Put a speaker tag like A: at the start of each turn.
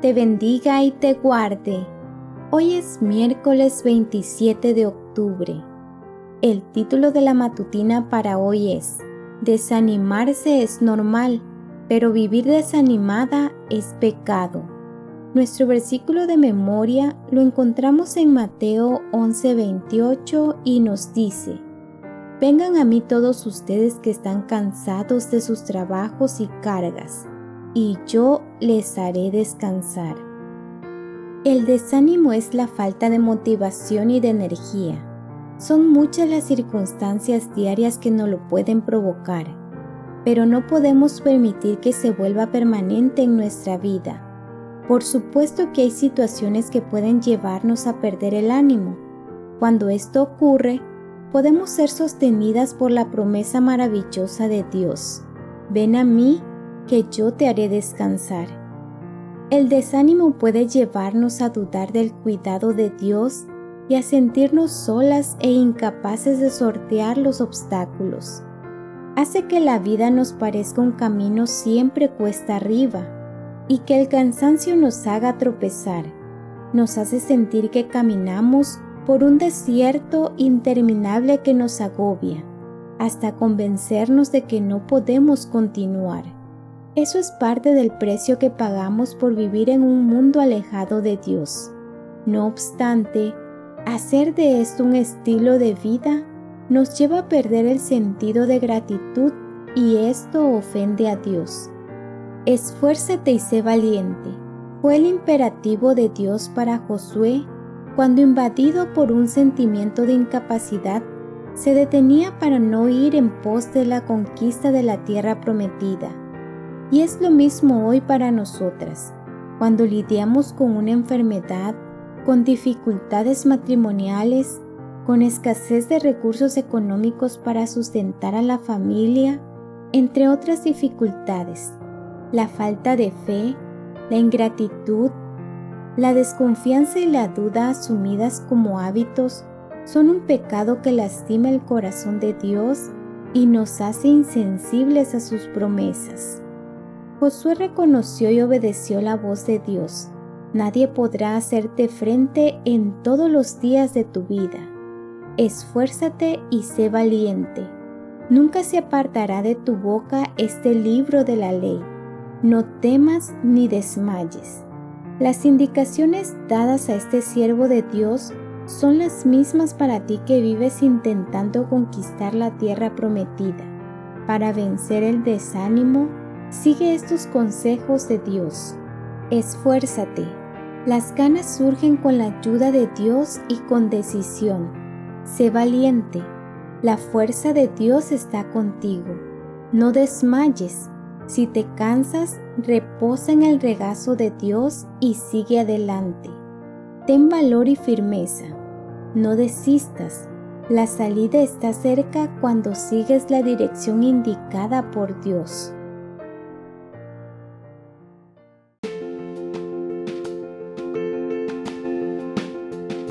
A: te bendiga y te guarde. Hoy es miércoles 27 de octubre. El título de la matutina para hoy es Desanimarse es normal, pero vivir desanimada es pecado. Nuestro versículo de memoria lo encontramos en Mateo 11:28 y nos dice, Vengan a mí todos ustedes que están cansados de sus trabajos y cargas, y yo les haré descansar. El desánimo es la falta de motivación y de energía. Son muchas las circunstancias diarias que nos lo pueden provocar, pero no podemos permitir que se vuelva permanente en nuestra vida. Por supuesto que hay situaciones que pueden llevarnos a perder el ánimo. Cuando esto ocurre, podemos ser sostenidas por la promesa maravillosa de Dios. Ven a mí, que yo te haré descansar. El desánimo puede llevarnos a dudar del cuidado de Dios y a sentirnos solas e incapaces de sortear los obstáculos. Hace que la vida nos parezca un camino siempre cuesta arriba y que el cansancio nos haga tropezar. Nos hace sentir que caminamos por un desierto interminable que nos agobia, hasta convencernos de que no podemos continuar. Eso es parte del precio que pagamos por vivir en un mundo alejado de Dios. No obstante, hacer de esto un estilo de vida nos lleva a perder el sentido de gratitud y esto ofende a Dios. Esfuérzate y sé valiente. Fue el imperativo de Dios para Josué cuando invadido por un sentimiento de incapacidad, se detenía para no ir en pos de la conquista de la tierra prometida. Y es lo mismo hoy para nosotras, cuando lidiamos con una enfermedad, con dificultades matrimoniales, con escasez de recursos económicos para sustentar a la familia, entre otras dificultades. La falta de fe, la ingratitud, la desconfianza y la duda asumidas como hábitos son un pecado que lastima el corazón de Dios y nos hace insensibles a sus promesas. Josué reconoció y obedeció la voz de Dios. Nadie podrá hacerte frente en todos los días de tu vida. Esfuérzate y sé valiente. Nunca se apartará de tu boca este libro de la ley. No temas ni desmayes las indicaciones dadas a este siervo de Dios son las mismas para ti que vives intentando conquistar la tierra prometida. Para vencer el desánimo, sigue estos consejos de Dios. Esfuérzate. Las ganas surgen con la ayuda de Dios y con decisión. Sé valiente. La fuerza de Dios está contigo. No desmayes. Si te cansas, reposa en el regazo de Dios y sigue adelante. Ten valor y firmeza. No desistas. La salida está cerca cuando sigues la dirección indicada por Dios.